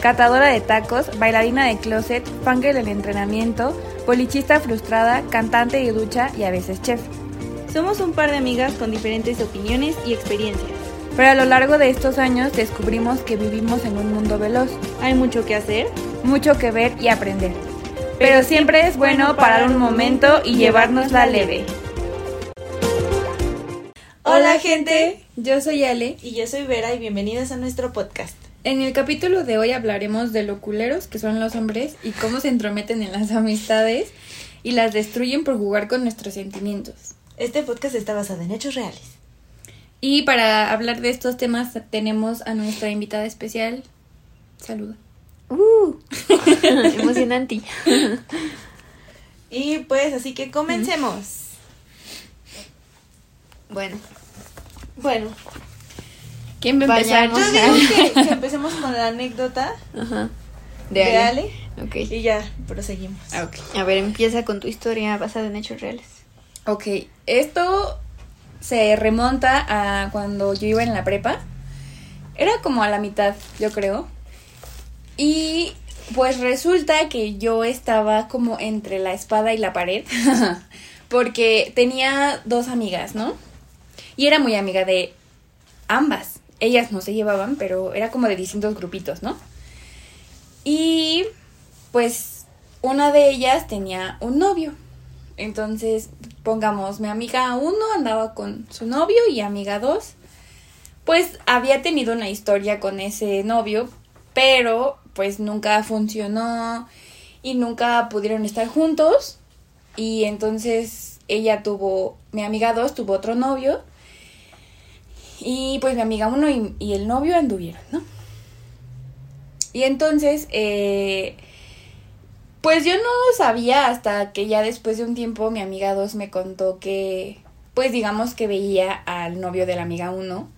catadora de tacos, bailarina de closet, fangirl del entrenamiento, polichista frustrada, cantante de ducha y a veces chef. Somos un par de amigas con diferentes opiniones y experiencias. Pero a lo largo de estos años descubrimos que vivimos en un mundo veloz. Hay mucho que hacer, mucho que ver y aprender. Pero siempre es bueno parar un momento y llevárnosla leve. Hola gente, yo soy Ale y yo soy Vera y bienvenidos a nuestro podcast. En el capítulo de hoy hablaremos de lo culeros que son los hombres y cómo se entrometen en las amistades y las destruyen por jugar con nuestros sentimientos. Este podcast está basado en hechos reales. Y para hablar de estos temas tenemos a nuestra invitada especial. Saluda. Uh, emocionante. y pues así que comencemos. Bueno. Bueno. ¿Quién va a empezar? Yo digo que, empecemos con la anécdota de, Ale. Ok. Y ya proseguimos. Ah, A ver, empieza con tu historia basada en hechos reales. Ok, esto se remonta a cuando yo iba en la prepa. Era como a la mitad, yo creo. Y pues resulta que yo estaba como entre la espada y la pared. porque tenía dos amigas, ¿no? Y era muy amiga de ambas. Ellas no se llevaban, pero era como de distintos grupitos, ¿no? Y pues una de ellas tenía un novio. Entonces, pongamos, mi amiga uno andaba con su novio y amiga dos, pues había tenido una historia con ese novio, pero pues nunca funcionó y nunca pudieron estar juntos. Y entonces ella tuvo, mi amiga dos tuvo otro novio y pues mi amiga uno y, el novio anduvieron, ¿no? Y entonces, eh, pues yo no sabía hasta que ya después de un tiempo mi amiga dos me contó que, pues digamos que veía al novio de la amiga uno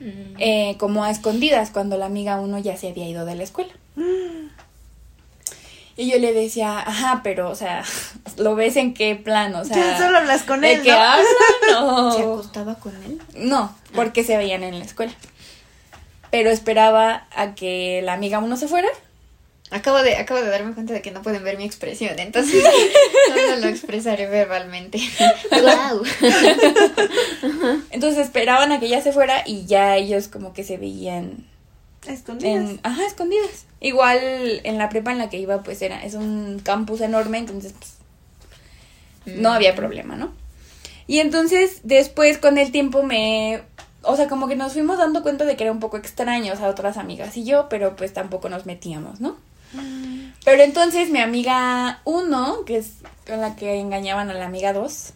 mm. eh, como a escondidas cuando la amiga uno ya se había ido de la escuela. Y yo le decía, ajá, pero, o sea, ¿lo ves en qué plan? O sea, solo hablas con él, ¿de qué hablan? No. ¿Se acostaba con él? No, porque se veían en la escuela. Pero esperaba a que la amiga uno se fuera. Acabo de, acabo de darme cuenta de que no pueden ver mi expresión, entonces no lo expresaré verbalmente. ¡Wow! entonces esperaban a que ella se fuera y ya ellos como que se veían Escondidas. ajá, escondidas. Igual en la prepa en la que iba, pues era, es un campus enorme, entonces pues, no había mm. problema, ¿no? Y entonces después con el tiempo me, o sea, como que nos fuimos dando cuenta de que era un poco extraño, o sea, otras amigas y yo, pero pues tampoco nos metíamos, ¿no? Mm. Pero entonces mi amiga uno, que es con la que engañaban a la amiga dos,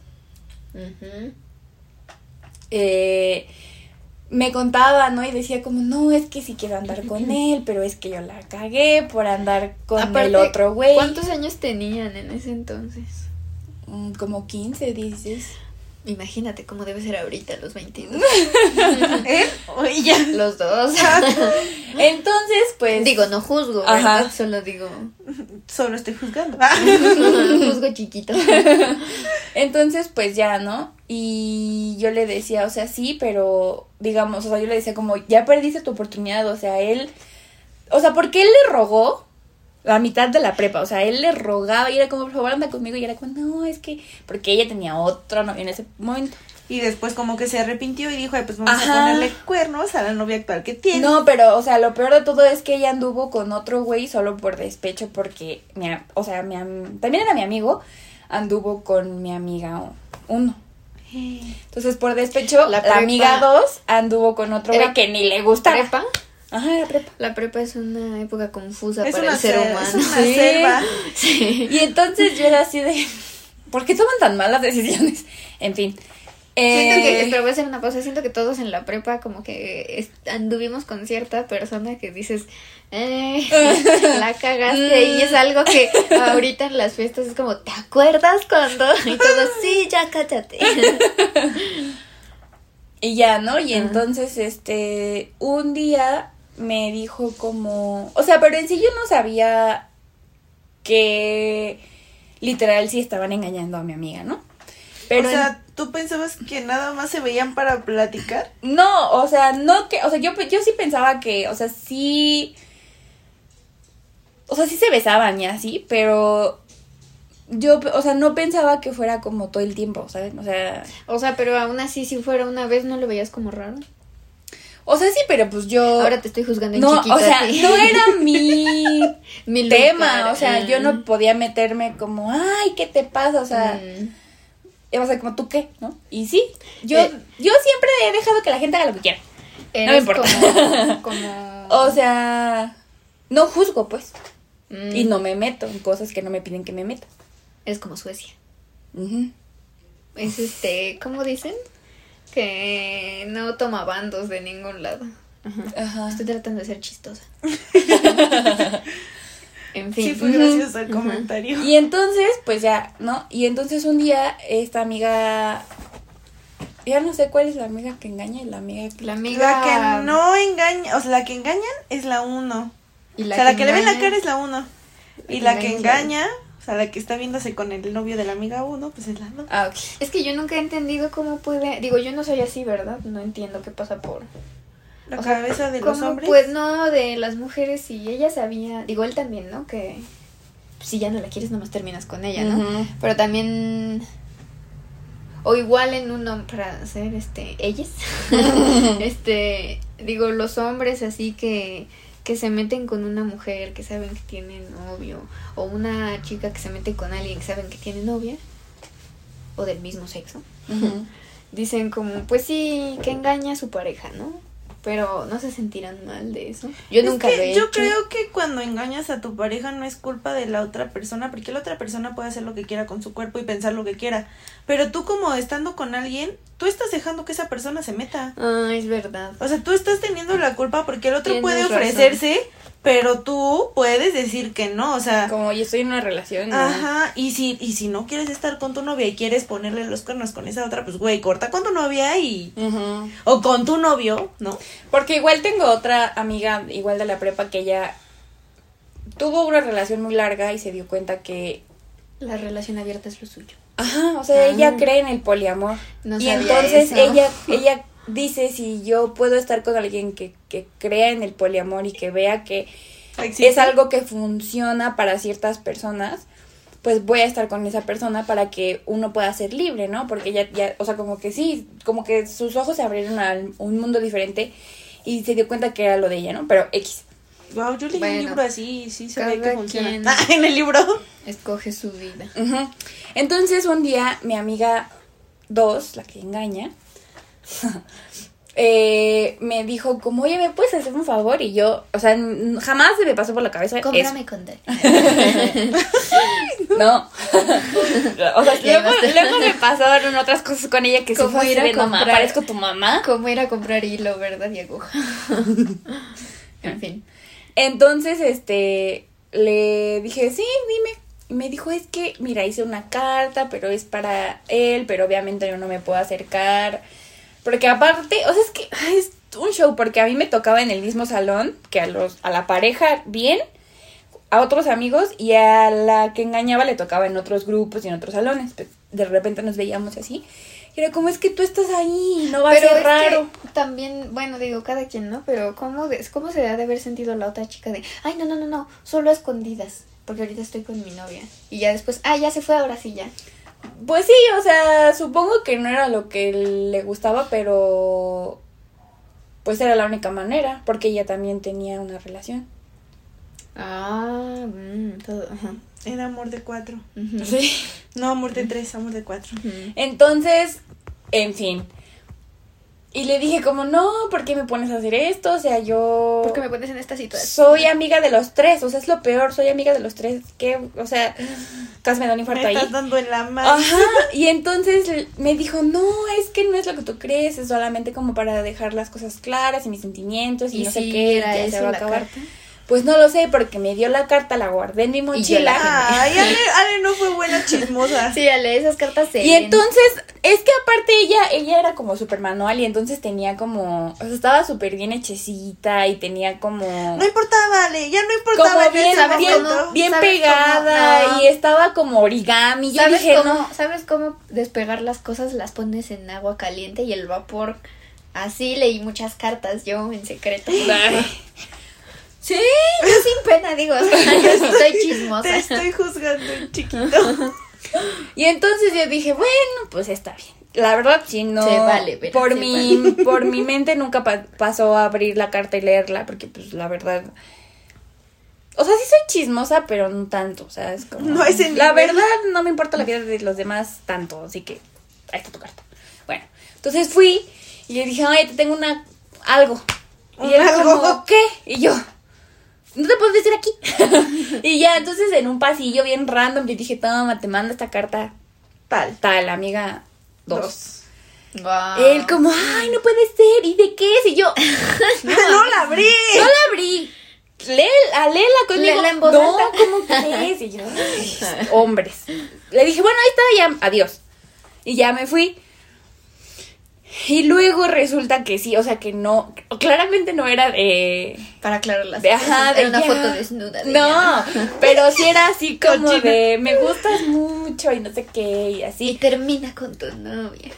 eh, me contaba, ¿no? Y decía como, no, es que sí quiero andar con él, pero es que yo la cagué por andar con el otro güey. ¿Cuántos años tenían en ese entonces? Mm, como 15, 16. Imagínate cómo debe ser ahorita los 22. ¿Eh? ya. Los dos. Entonces, pues. Digo, no juzgo, Ajá. Solo digo. Solo estoy juzgando. juzgo chiquito. Entonces, pues ya, ¿no? Y yo le decía, o sea, sí, pero digamos, o sea, yo le decía como, ya perdiste tu oportunidad, o sea, él. O sea, porque él le rogó la mitad de la prepa, o sea, él le rogaba y era como, por favor, anda conmigo, y era como, no, es que, porque ella tenía otro novio en ese momento. Y después como que se arrepintió y dijo, Ay, pues vamos a ponerle cuernos a la novia actual que tiene. No, pero, o sea, lo peor de todo es que ella anduvo con otro güey solo por despecho porque, mi, o sea, mi, también era mi amigo, anduvo con mi amiga uno. Entonces, por despecho, la, amiga dos anduvo con otro güey que ni le gusta. ¿Prepa? Ajá, la prepa. La prepa es una época confusa para el ser humano. Es una selva. Sí. Y entonces yo era así de, ¿por qué toman tan malas decisiones? En fin. Siento que, eh, pero voy a hacer una pausa, siento que todos en la prepa como que anduvimos con cierta persona que dices, eh, la cagaste y es algo que ahorita en las fiestas es como, ¿te acuerdas cuando? Y todo, sí, ya cállate. Y ya, ¿no? Y entonces, este, un día me dijo como, o sea, pero en sí yo no sabía que literal sí estaban engañando a mi amiga, ¿no? Pero o sea, ¿tú pensabas que nada más se veían para platicar? no, o sea, no que, o sea, yo, yo sí pensaba que, o sea, sí, o sea, sí se besaban y así, pero yo, o sea, no pensaba que fuera como todo el tiempo, ¿sabes? O sea, O sea, pero aún así, si fuera una vez, ¿no lo veías como raro? O sea, sí, pero pues yo... Ahora te estoy juzgando en no, chiquita. o sea, no era mi Mi tema, o sea, yo no podía meterme como, ay, ¿qué te pasa? O sea, Mm. iba a ser como, ¿tú qué? ¿No? Y sí, yo, Eh. yo siempre he dejado que la gente haga lo que quiera. me Eres importa. Como, como... O sea, no juzgo, pues, Mm. y no me meto en cosas que no me piden que me meta. Es como Suecia. Es este, ¿cómo dicen? Que no toma bandos de ningún lado. Ajá. Ajá. Estoy tratando de ser chistosa. en fin. Sí, fue gracioso el comentario. Y entonces, pues ya, ¿no? Y entonces un día esta amiga, ya no sé cuál es la amiga que engaña y la amiga que... La amiga. La que no engaña, o sea, la que engañan es la uno. Y o sea, la que le ven la engaña- cara es la uno. Y La la que que engaña sea, la que está viéndose con el novio de la amiga uno, pues es la dos. Ah, ok. Es que yo nunca he entendido cómo puede. Digo, yo no soy así, ¿verdad? No entiendo qué pasa por. La o sea, cabeza de los ¿Cómo hombres. Pues no, de las mujeres. Y ella sabía. Digo, él también, ¿no? Que si ya no la quieres, nomás terminas con ella, ¿no? Pero también. O igual en uno, para hacer este. Ellas. este. Digo, los hombres así que. Que se meten con una mujer que saben que tiene novio. O una chica que se mete con alguien que saben que tiene novia. O del mismo sexo. Dicen como, pues sí, que engaña a su pareja, ¿no? Pero no se sentirán mal de eso. Yo Es nunca que lo he yo hecho. creo que cuando engañas a tu pareja no es culpa de la otra persona, porque la otra persona puede hacer lo que quiera con su cuerpo y pensar lo que quiera. Pero tú como estando con alguien, tú estás dejando que esa persona se meta. Ah, es verdad. O sea, tú estás teniendo la culpa porque el otro Tienes puede razón. Pero tú puedes decir que no, o sea, Como yo estoy en una relación. ¿no? ajá, y si y si no quieres estar con tu novia y quieres ponerle los cuernos con esa otra, pues güey, corta con tu novia y Ujú. o con tu novio, ¿no? Porque igual tengo otra amiga, igual de la prepa, que ella tuvo una relación muy larga y se dio cuenta que. La relación abierta es lo suyo. Ajá, o sea, Ah. ella cree en el poliamor. No y sabía entonces eso. ella ella dice si yo puedo estar con alguien que, que crea en el poliamor y que vea que Existe. es algo que funciona para ciertas personas, pues voy a estar con esa persona para que uno pueda ser libre, ¿no? Porque ella ya, o sea, como que sí, como que sus ojos se abrieron a un mundo diferente y se dio cuenta que era lo de ella, ¿no? Pero X. Wow, yo leí Bueno, un libro así y sí se ve que funciona. Ah, en el libro. Escoge su vida. Entonces un día mi amiga 2, la que engaña, eh, me dijo como, oye, ¿me puedes hacer un favor? Y yo, o sea, jamás se me pasó por la cabeza eso. Cómprame con No. o sea, luego, luego me pasaron otras cosas con ella que Como fue ir a comprar- parezco tu mamá. Cómo ir a comprar hilo, ¿verdad? Y aguja. en fin. Entonces, este, le dije, sí, dime. Y me dijo, es que, mira, hice una carta, pero es para él, pero obviamente yo no me puedo acercar. Porque aparte, o sea, es que ay, es un show, porque a mí me tocaba en el mismo salón que a los, a la pareja bien, a otros amigos, y a la que engañaba le tocaba en otros grupos y en otros salones. Pues, de repente nos veíamos así. Y era como, es que tú estás ahí, no va Pero a ser raro. también, bueno, digo, cada quien, ¿no? Pero ¿cómo, de- ¿cómo se ha de haber sentido la otra chica de, ay, no, no, no, no, solo a escondidas, porque ahorita estoy con mi novia. Y ya después, ah, ya se fue, ahora sí, ya. Pues sí, o sea, supongo que no era lo que le gustaba, pero pues era la única manera, porque ella también tenía una relación. Ah, mm, todo, ajá. Era amor de cuatro. Sí. No, amor de tres, amor de cuatro. Entonces, en fin. Y le dije como, no, ¿por qué me pones a hacer esto? O sea, yo ¿Por qué me pones en esta situación? soy amiga de los tres, o sea, es lo peor, soy amiga de los tres, que, o sea, casi me da un infarto Me ahí. estás dando en la mano. Ajá, y entonces me dijo, no, es que no es lo que tú crees, es solamente como para dejar las cosas claras y mis sentimientos y, Y no sé qué, era ya eso se va a acabar. carta. Pues no lo sé, porque me dio la carta, la guardé en mi la mochila. Ay, Ale, Ale no fue buena chismosa. Sí, Ale, esas cartas se Y entonces, es que aparte ella, ella era como súper manual y entonces tenía como, o sea, estaba súper bien hechecita y tenía como... No importaba, Ale, ya no importaba. como en bien, ese ¿sabes bien, momento. cómo? bien ¿Sabes pegada cómo? No. y estaba como origami. Yo ¿Sabes dije, cómo, no. ¿Sabes cómo despegar las cosas? Las pones en agua caliente y el vapor. Así leí muchas cartas yo en secreto. Sí. Yo sin pena digo, o sea, yo estoy chismosa. Te estoy juzgando en chiquito. Y entonces yo dije, bueno, pues está bien. La verdad, sí, no. Se vale, pero por se mi, por mi mente nunca pa- pasó a abrir la carta y leerla, porque pues la verdad. O sea, sí soy chismosa, pero no tanto. O sea, es como. No a ese La verdad, no me importa la vida de los demás tanto, así que ahí está tu carta. Bueno, entonces fui y le dije, oye, te tengo una. algo. Y ¿Un él algo? como, ¿qué? Y yo, no te puedes decir aquí. y ya, entonces en un pasillo bien random le dije, toma, te mando esta carta Tal. tal, amiga dos. Él como, ay, no puede ser, ¿y de qué es? Y yo, No la abrí. no la abrí. Lee, a léela conmigo. Léela en voz no, alta. ¿cómo crees? Y yo, "Ay, hombres. Le dije, bueno, ahí está, ya, adiós. Y ya me fui. Y luego resulta que sí, o sea que no, claramente no era de... Para aclarar las de ajá, de Era una ya. foto desnuda. de No, pero sí era así como Cochina. de me gustas mucho y no sé qué y Y así. termina con tu novia.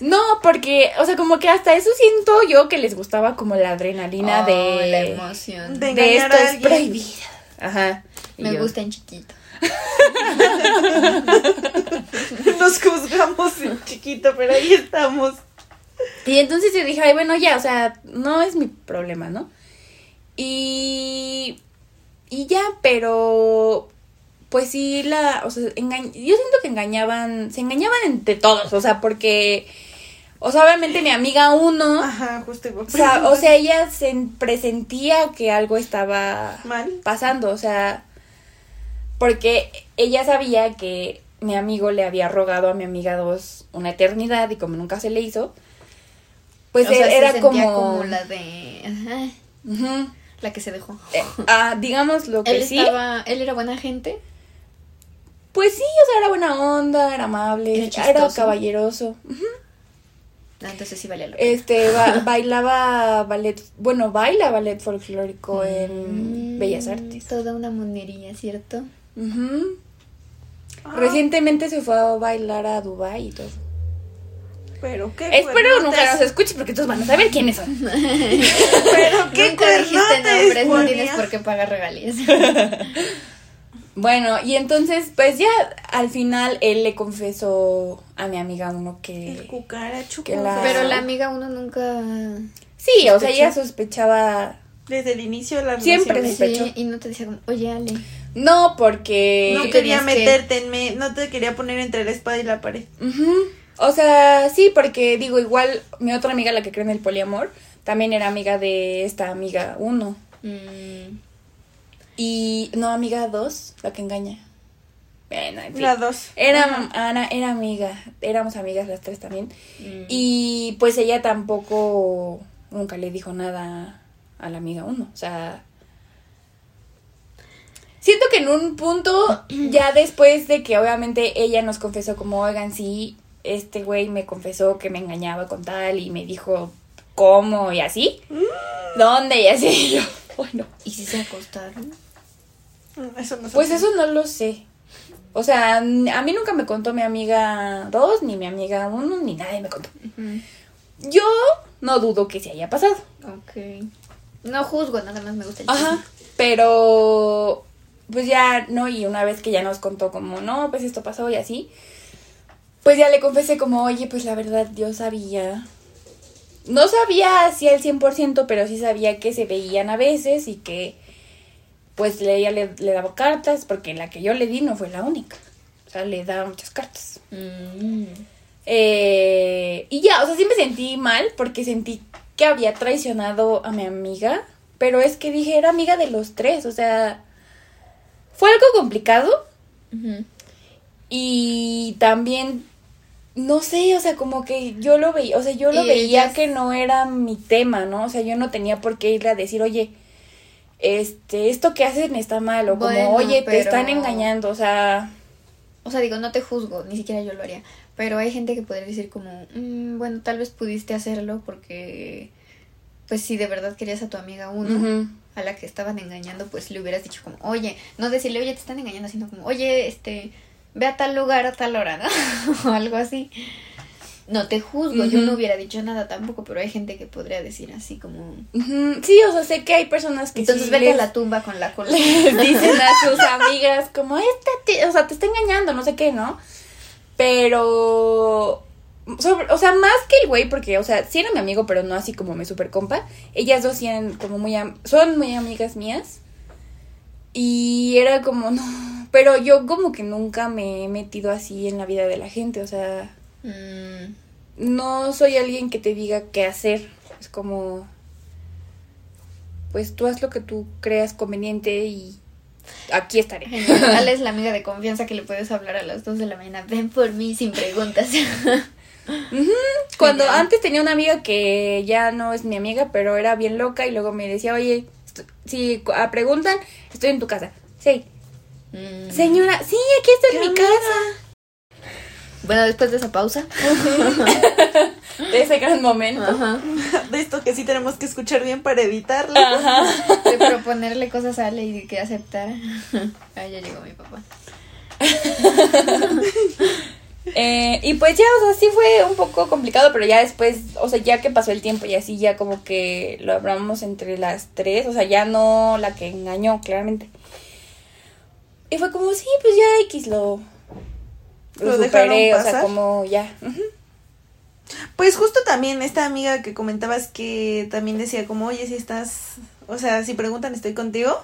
No, porque, o sea, como que hasta eso siento yo que les gustaba como la adrenalina Oh, de... la emoción. De- de esto es prohibido. Ajá. Y Me yo, gusta en chiquito. Nos juzgamos en chiquito, pero ahí estamos. Y entonces yo dije, ay, bueno, ya, o sea, no es mi problema, ¿no? Y... Y ya, pero... Pues sí, la... O sea, engañ- yo siento que engañaban... Se engañaban entre todos, o sea, porque... O sea, obviamente mi amiga uno... Ajá, justo igual. O sea, o sea, ella se presentía que algo estaba Mal. pasando, o sea, porque ella sabía que mi amigo le había rogado a mi amiga dos una eternidad y como nunca se le hizo, pues O sea, era como, la de. Ajá, la que se dejó. Eh, ah, digamos lo que Él sí, estaba. Él era buena gente. pues sí, o sea, era buena onda, era amable, Era era, caballeroso. Ah, entonces sí valía la pena. Este, ba- bailaba ballet, bueno, baila ballet folclórico en Mm, Bellas Artes. Toda una monería, ¿cierto? Ah, Recientemente se fue a bailar a Dubai y todo. Pero qué Espero nunca cuernotes. nos escuche porque todos van a saber quiénes son. Pero qué Nunca dijiste nombres, no tienes por qué pagar regalías. Bueno, y entonces, pues ya al final él le confesó a mi amiga uno El que... cucaracho. Que confesó. la- Pero la amiga uno nunca. Sí, o sea, ella sospechaba... Desde el inicio de la Siempre relación. sospechó. Sí, y no te decía como, oye, Ale. No, porque... No ¿Qué quería que- meterte en me... No te quería poner entre la espada y la pared. O sea, sí, porque digo, igual mi otra amiga, la que cree en el poliamor, también era amiga de esta amiga uno. Mm, Y no, amiga dos, la que engaña. Bueno, en fin. La dos. Era, Ana era amiga, éramos amigas las tres también. mm. Y pues ella tampoco nunca le dijo nada a la amiga uno. O sea, siento que en un punto, ya después de que obviamente ella nos confesó como, oigan, sí, este güey me confesó que me engañaba con tal y me dijo cómo y así. ¿Dónde? Y así. Y yo, bueno. ¿Y si se acostaron? Mm, Eso no sé. Pues eso no lo sé. O sea, a mí nunca me contó mi amiga dos, ni mi amiga uno, ni nadie me contó. Yo no dudo que se haya pasado. Ok. No juzgo, nada más me gusta el Ajá. Pero, pues ya, ¿no? Y una vez que ya nos contó como, no, pues esto pasó y así, pues ya le confesé como, oye, pues la verdad yo sabía. No sabía así al 100%, pero sí sabía que se veían a veces y que, pues ella le, le daba cartas, porque la que yo le di no fue la única. O sea, le daba muchas cartas. Mm. Eh, y ya, o sea, sí me sentí mal porque sentí que había traicionado a mi amiga, pero es que dije, era amiga de los tres, o sea, fue algo complicado y también, no sé, o sea, como que yo lo veía, o sea, yo lo Y veía ellas- que no era mi tema, ¿no? O sea, yo no tenía por qué irle a decir, oye, este, esto que hacen está mal, o como, oye, te están engañando, o sea, O sea, digo, no te juzgo, ni siquiera yo lo haría. Pero hay gente que podría decir como, "Mm, bueno, tal vez pudiste hacerlo porque, pues si de verdad querías a tu amiga uno, a la que estaban engañando, pues le hubieras dicho como, oye, no decirle, oye, te están engañando, sino como, oye, este, ve a tal lugar a tal hora, ¿no? o algo así. No te juzgo, yo no hubiera dicho nada tampoco, pero hay gente que podría decir así como... Sí, o sea, sé que hay personas que Entonces sí vete les- a la tumba con la cola. les dicen a sus amigas como, esta o sea, te está engañando, no sé qué, ¿no? Pero, sobre- o sea, más que el güey, porque, o sea, sí era mi amigo, pero no así como mi super compa. Ellas dos eran como muy, am- son muy amigas mías. Y era como, no, pero yo como que nunca me he metido así en la vida de la gente, o sea, Mm, no soy alguien que te diga qué hacer. Es como, pues tú haz lo que tú creas conveniente y aquí estaré. Ale es la amiga de confianza que le puedes hablar a las 2 de la mañana. Ven por mí sin preguntas. Cuando antes tenía una amiga que ya no es mi amiga, pero era bien loca y luego me decía, oye, si preguntan, estoy en tu casa. Sí. Mm. Señora, sí, aquí está en mi casa. Bueno, después de esa pausa. De ese gran momento. Ajá. De esto que sí tenemos que escuchar bien para editarlo. De proponerle cosas a Ale y que aceptara. Ah, ya llegó mi papá. Eh, y pues ya, o sea, sí fue un poco complicado, pero ya después, o sea, ya que pasó el tiempo y así, ya como que lo hablamos entre las tres, o sea, ya no la que engañó, claramente. Y fue como, sí, pues ya X lo, lo, ¿Lo dejaron superé, o sea, pasar? como ya. Pues justo también esta amiga que comentabas que también decía como, oye, si estás, o sea, si preguntan estoy contigo,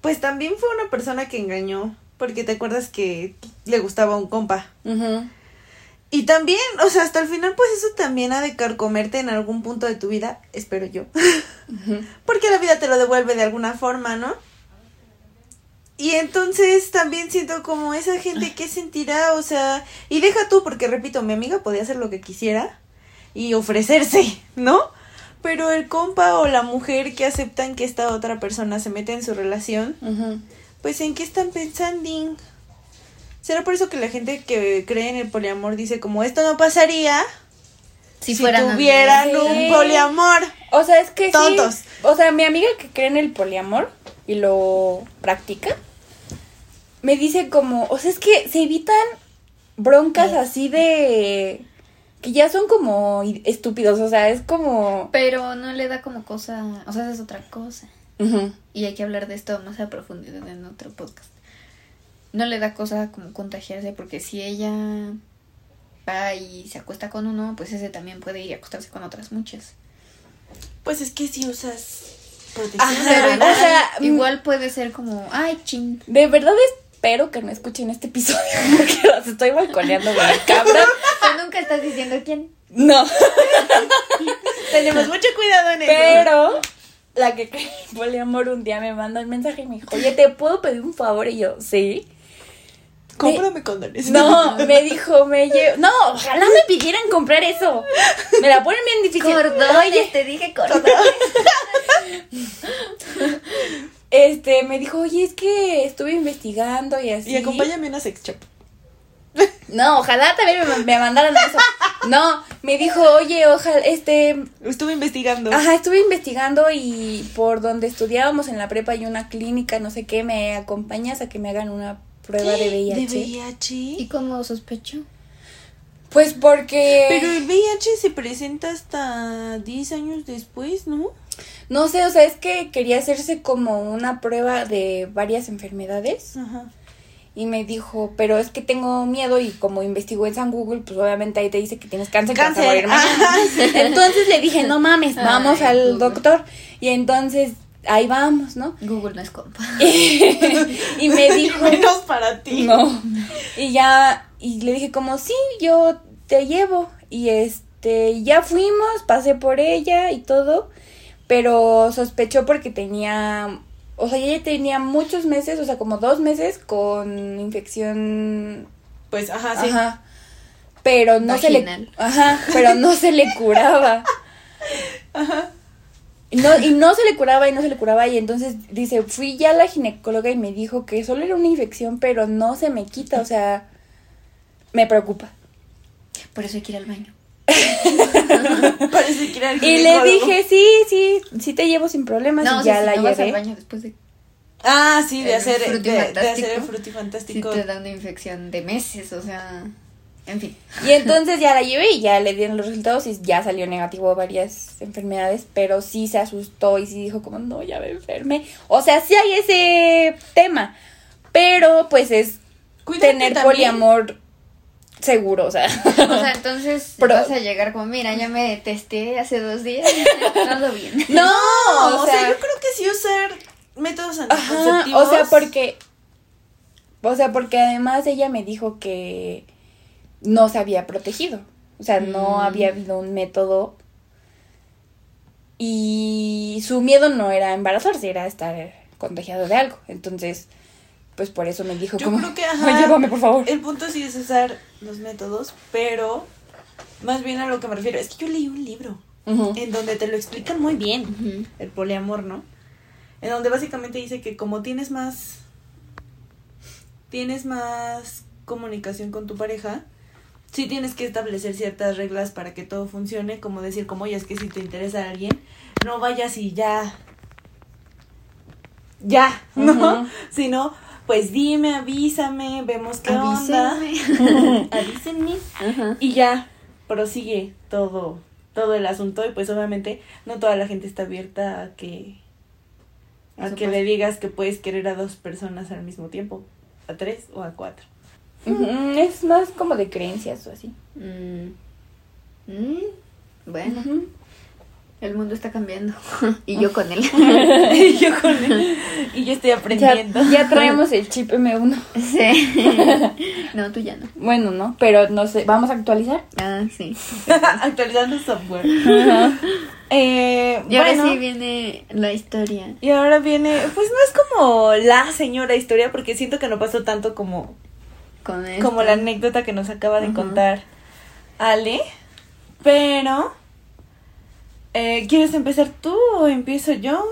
pues también fue una persona que engañó, porque te acuerdas que le gustaba un compa. Ujú. Y también, o sea, hasta el final, pues eso también ha de carcomerte en algún punto de tu vida, espero yo. Porque la vida te lo devuelve de alguna forma, ¿no? Y entonces también siento como esa gente que sentirá, o sea, y deja tú, porque repito, mi amiga podía hacer lo que quisiera y ofrecerse, ¿no? Pero el compa o la mujer que aceptan que esta otra persona se mete en su relación, pues en qué están pensando. ¿Será por eso que la gente que cree en el poliamor dice como esto no pasaría si, fueran tuvieran amigos. un Sí. poliamor? O sea, es que sí, Tontos. O sea, mi amiga que cree en el poliamor y lo practica, me dice como, o sea, es que se evitan broncas así de que ya son como estúpidos, o sea, es como Pero no le da como cosa. O sea, esa es otra cosa. Y hay que hablar de esto más a profundidad en otro podcast. No le da cosa como contagiarse porque si ella va y se acuesta con uno, pues ese también puede ir y acostarse con otras muchas. Pues es que si usas protección Ajá, Pero hormonal, o sea, mm. igual puede ser como, ay, chin. De verdad espero que no escuchen este episodio porque los estoy balconeando de cabrón. Pero nunca estás diciendo quién. No, tenemos mucho cuidado en eso. pero la que cree poliamor un día me mandó un mensaje y me dijo, oye, ¿te puedo pedir un favor? Y yo, sí. Cómprame condones. No, me dijo, me llevo. No, ojalá me pidieran comprar eso. Me la ponen bien difícil. Cordones, Oye, te dije cordones. este, me dijo, oye, es que estuve investigando y así. Y acompáñame a una sex shop. No, ojalá también me, me mandaran eso. No, me dijo, oye, ojalá, este. Estuve investigando. Ajá, estuve investigando y por donde estudiábamos en la prepa hay una clínica, no sé qué, me acompañas a que me hagan una prueba de VIH. ¿De VIH? ¿Y cómo sospecho? Pues porque. Pero el VIH se presenta hasta 10 años después, ¿no? No sé, o sea, es que quería hacerse como una prueba de varias enfermedades Ajá. y me dijo, pero es que tengo miedo y como investigó en San Google, pues obviamente ahí te dice que tienes cáncer. Cáncer. Entonces le dije, no mames, vamos Ay, al Google. doctor y entonces ahí vamos, ¿no? Google no es compa. y me dijo, Menos para ti. no. Y ya, y le dije como, sí, yo te llevo. Y este, ya fuimos, pasé por ella y todo, pero sospechó porque tenía, o sea, ella tenía muchos meses, o sea, como dos meses con infección, Pues, ajá, sí. ajá. Pero no se le, ajá, pero no se le curaba. Y no, y no se le curaba y no se le curaba y entonces dice, fui ya a la ginecóloga y me dijo que solo era una infección, pero no se me quita, o sea, me preocupa. Por eso hay que ir al baño. Parece que era el Y le dije, sí, sí, sí te llevo sin problemas No, y o sea, ya si la no vas al llevé. baño después de Ah, sí, de hacer, de, hacer el frutifantástico. te da una infección de meses, o sea, en fin. Y entonces ya la llevé y ya le dieron los resultados y ya salió negativo a varias enfermedades, pero sí se asustó y sí dijo como, no, ya me enfermé. O sea, sí hay ese tema, pero pues es Cuídate tener también. poliamor seguro, o sea. O sea, entonces Pero- vas a llegar como, mira, ya me testé hace dos días, todo bien. no, No, o sea, yo creo que sí usar métodos Ajá, anticonceptivos. o sea, porque. O sea, porque además ella me dijo que no se había protegido. O sea, no Mm. había habido un método. Y su miedo no era embarazarse, era estar contagiado de algo. Entonces, pues por eso me dijo Yo como, creo que, ajá. "Ay, llévame, por favor. El punto sí es usar los métodos, pero más bien a lo que me refiero es que yo leí un libro en donde te lo explican muy bien, el poliamor, ¿no? En donde básicamente dice que como tienes más tienes más comunicación con tu pareja, sí tienes que establecer ciertas reglas para que todo funcione, como decir, como oye, es que si te interesa a alguien, no vayas y ya ya, ¿no? Sino pues dime, avísame, vemos qué onda. Avísenme. Avísenme Ajá. y ya prosigue todo todo el asunto y pues obviamente no toda la gente está abierta a que a Eso que pasa. le digas que puedes querer a dos personas al mismo tiempo, a tres o a cuatro. Ujú, Es más como de creencias o así. Mm. Mm. Bueno. El mundo está cambiando. y yo con él. y yo con él, y yo estoy aprendiendo. ya traemos el chip M1. sí. no, tú ya no. Bueno, no, pero no sé, ¿vamos a actualizar? Ah, sí. Actualizando software. Eh, Y ahora bueno, sí viene la historia. y ahora viene, pues no es como la señora historia, porque siento que no pasó tanto como Con como la anécdota que nos acaba de Ajá. contar Ale. Pero, eh, ¿quieres empezar tú o empiezo yo?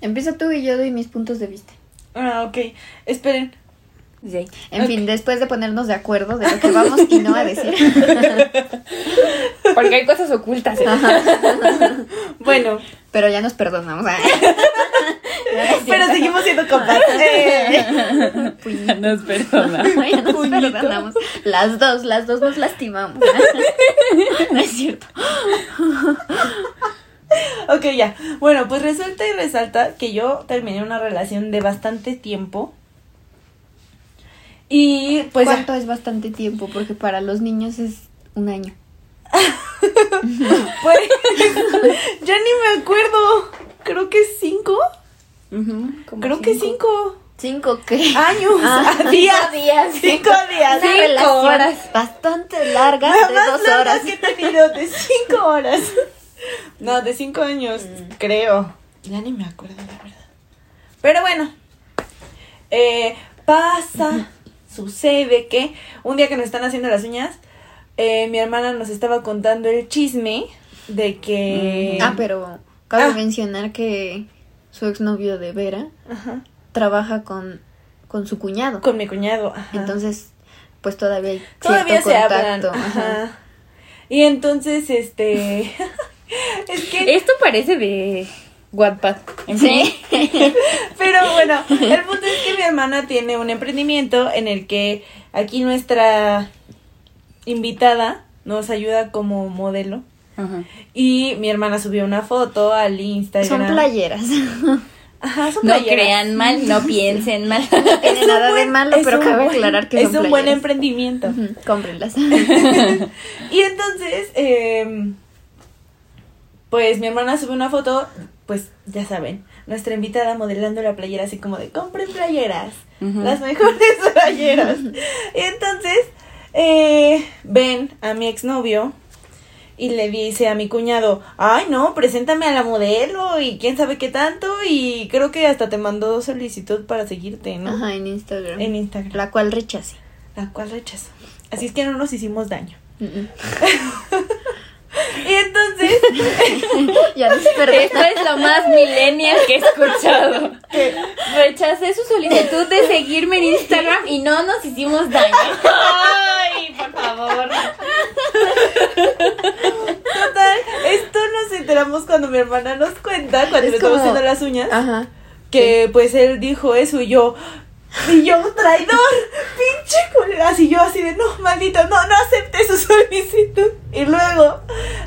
Empieza tú y yo doy mis puntos de vista. Ah, ok. Esperen. Sí. En fin, después de ponernos de acuerdo de lo que vamos y no a decir. Porque hay cosas ocultas. ¿eh? Bueno, Pero ya nos perdonamos. ah. pero seguimos siendo compas. Nos. Ya nos perdonamos. Las dos, las dos nos lastimamos. No es cierto. ok, ya. Bueno, pues resulta y resalta que yo terminé una relación de bastante tiempo. Y pues... ¿Cuánto es bastante tiempo? Porque para los niños es un año. Pues, ya ni me acuerdo. Creo que cinco. Creo que cinco ¿Cinco qué? años. Ah, a días. cinco días. Cinco días. Una relación bastante larga Nada de más dos largas horas. que he tenido de cinco horas. No, de cinco años, Mm. creo. Ya ni me acuerdo, la verdad. Pero bueno. Eh, pasa, sucede que un día que nos están haciendo las uñas, eh, mi hermana nos estaba contando el chisme de que... Ah, pero cabe Ah. mencionar que su exnovio de Vera Ajá. trabaja con, con su cuñado. Con mi cuñado. Ajá. Entonces, pues todavía hay Todavía cierto se hablan. contacto. Ajá. Ajá. Y entonces, este... es que... Esto parece de Wattpad. En Sí. Pero bueno, el punto es que mi hermana tiene un emprendimiento en el que aquí nuestra invitada nos ayuda como modelo. Ajá. Y mi hermana subió una foto al Instagram. Son playeras. Ajá, son No playeras. crean mal, no piensen mal. No tiene nada de malo, pero cabe buen- aclarar que es son un buen emprendimiento. Ujú, Cómprenlas. Y entonces, eh, pues mi hermana sube una foto, pues ya saben, nuestra invitada modelando la playera así como de compren playeras, las mejores playeras. y entonces, eh, ven a mi exnovio y le dice a mi cuñado, ay no, preséntame a la modelo y quién sabe qué tanto y creo que hasta te mandó solicitud para seguirte, ¿no? Ajá, en Instagram. En Instagram, La cual rechacé. la cual rechazó. Así es que no nos hicimos daño. Mm, mm. Y entonces, Ya desperté. Esto es lo más millennial que he escuchado. Rechacé su solicitud de seguirme en Instagram y no nos hicimos daño. Ay, por favor. total, esto nos enteramos cuando mi hermana nos cuenta, cuando Es le estamos como- haciendo las uñas, Ajá. que pues él dijo eso y yo, y yo, traidor, pinche culera, así yo así de, no, maldito, no, no acepté su solicitud. Y luego,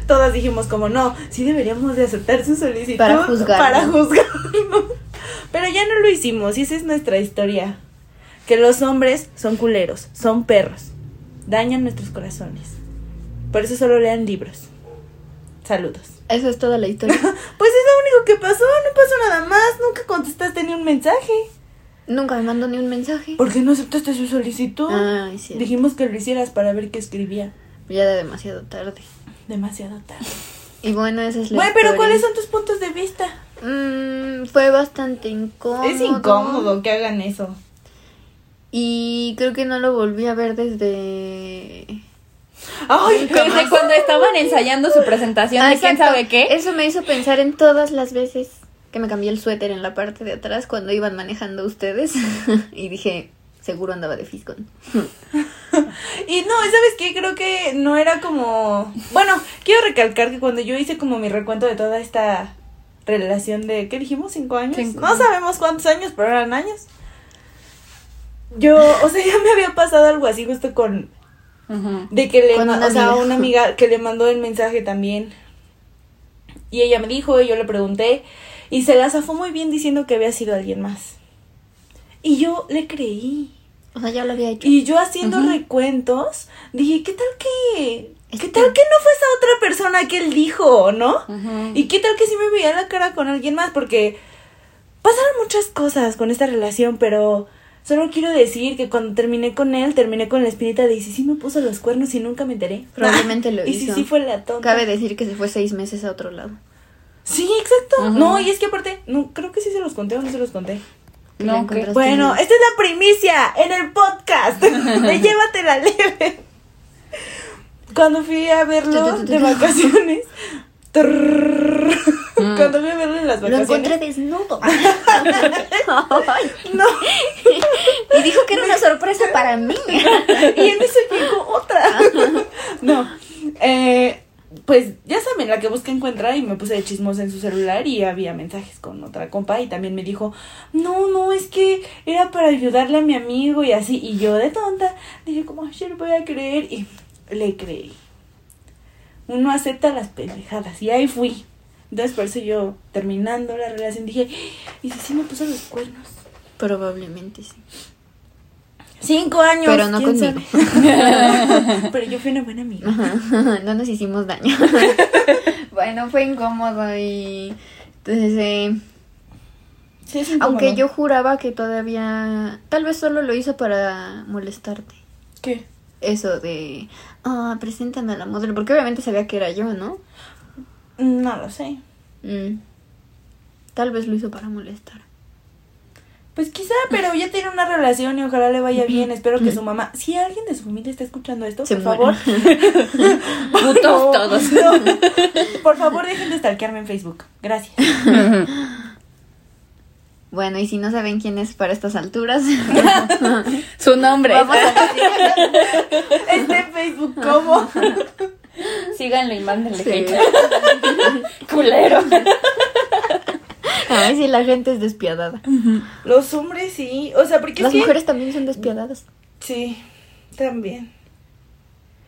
todas dijimos como, no, sí deberíamos de aceptar su solicitud Para juzgarlo. para juzgarlo. Pero ya no lo hicimos y esa es nuestra historia. Que los hombres son culeros, son perros, dañan nuestros corazones. Por eso solo lean libros. Saludos. Eso es toda la historia. Pues es lo único que pasó, no pasó nada más, nunca contestaste ni un mensaje. Nunca me mandó ni un mensaje. ¿Por qué no aceptaste su solicitud? Ay, sí. Dijimos que lo hicieras para ver qué escribía. Ya era demasiado tarde. Demasiado tarde. Y bueno, esa es la Bueno, pero historia. ¿cuáles son tus puntos de vista? Mm, fue bastante incómodo. Es incómodo que hagan eso. Y creo que no lo volví a ver desde... Ay, Desde cuando estaban ensayando su presentación de quién exacto. sabe qué. Eso me hizo pensar en todas las veces que me cambié el suéter en la parte de atrás cuando iban manejando ustedes. y dije, seguro andaba de fiscón. Y no, ¿sabes qué? Creo que no era como... Bueno, quiero recalcar que cuando yo hice como mi recuento de toda esta relación de... ¿Qué dijimos? ¿Cinco años? Cinco. No sabemos cuántos años, pero eran años. Yo, o sea, ya me había pasado algo así justo con... De que le... Una o sea, amiga. una amiga que le mandó el mensaje también. Y ella me dijo, y yo le pregunté. Y se la zafó muy bien diciendo que había sido alguien más. Y yo le creí. O sea, ya lo había hecho. Y yo haciendo recuentos, dije, ¿qué tal que... ¿Qué tal que no fue esa otra persona que él dijo, no? Ujú. ¿Y qué tal que sí me veía la cara con alguien más? Porque pasaron muchas cosas con esta relación, pero solo quiero decir que cuando terminé con él, terminé con la espinita de, ¿y si sí me puso los cuernos y nunca me enteré? Probablemente lo ¿Y si hizo. sí fue la tonta? Cabe decir que se fue seis meses a otro lado. Sí, exacto. No, y es que aparte, no, creo que sí se los conté o no se los conté. No, que- Bueno, en- esta es la primicia en el podcast de Llévatela leve. Cuando fui a verlo de vacaciones. trrr, Cuando fui a verlo en las Lo vacaciones. encontré desnudo. No, y dijo que era una sorpresa para mí. y en eso llegó otra. No, eh, pues ya saben, la que busca encuentra y me puse de chismosa en su celular y había mensajes con otra compa y también me dijo, no, no, es que era para ayudarle a mi amigo y así. Y yo de tonta dije, como, yo le voy a creer y le creí. Uno acepta las pendejadas y ahí fui. Entonces por eso yo terminando la relación dije, ¿y si sí me puso los cuernos? Probablemente sí. Cinco años. Pero no ¿quién conmigo. Pero yo fui una buena amiga. no nos hicimos daño. bueno, fue incómodo y entonces eh, Sí, es incómodo. aunque yo juraba que todavía tal vez solo lo hizo para molestarte. ¿Qué? Eso de ah, preséntame a la modelo, porque obviamente sabía que era yo, ¿no? No lo sé. Mm. Tal vez lo hizo para molestar. Pues quizá, pero ya tiene una relación y ojalá le vaya bien. Espero que su mamá, si alguien de su familia está escuchando esto, Se por muera. favor. Putos No, todos. no. Por favor, dejen de stalkearme en Facebook. Gracias. Bueno, y si no saben quién es para estas alturas, Su nombre. vamos a decir Este Facebook, ¿cómo? Síganlo y mándenle Sí. hate. Culero. Ay, sí, la gente es despiadada. Los hombres sí. O sea, porque Las es que- mujeres también son despiadadas. Sí, también.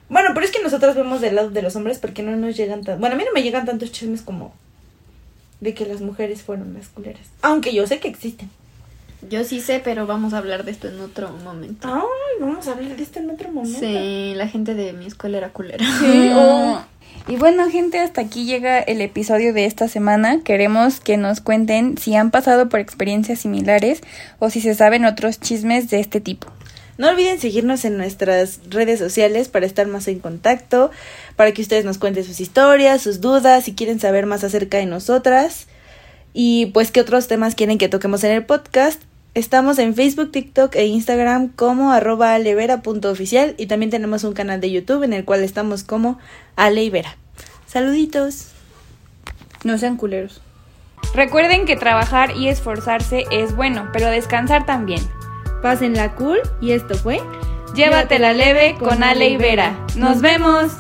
Bueno, pero es que nosotros vemos del lado de los hombres porque no nos llegan tan... Bueno, a mí no me llegan tantos chismes como de que las mujeres fueron las culeras. Aunque yo sé que existen. Yo sí sé, pero vamos a hablar de esto en otro momento. Ay, vamos a hablar de esto en otro momento. Sí, la gente de mi escuela era culera. Sí, o- Y bueno, gente, hasta aquí llega el episodio de esta semana. Queremos que nos cuenten si han pasado por experiencias similares o si se saben otros chismes de este tipo. No olviden seguirnos en nuestras redes sociales para estar más en contacto, para que ustedes nos cuenten sus historias, sus dudas, si quieren saber más acerca de nosotras y pues qué otros temas quieren que toquemos en el podcast. Estamos en Facebook, TikTok e Instagram como arroba alevera.oficial y también tenemos un canal de YouTube en el cual estamos como Ale y Vera. Saluditos. No sean culeros. Recuerden que trabajar y esforzarse es bueno, pero descansar también. Pásenla cool y esto fue Llévatela leve con Ale y Vera. ¡Nos vemos!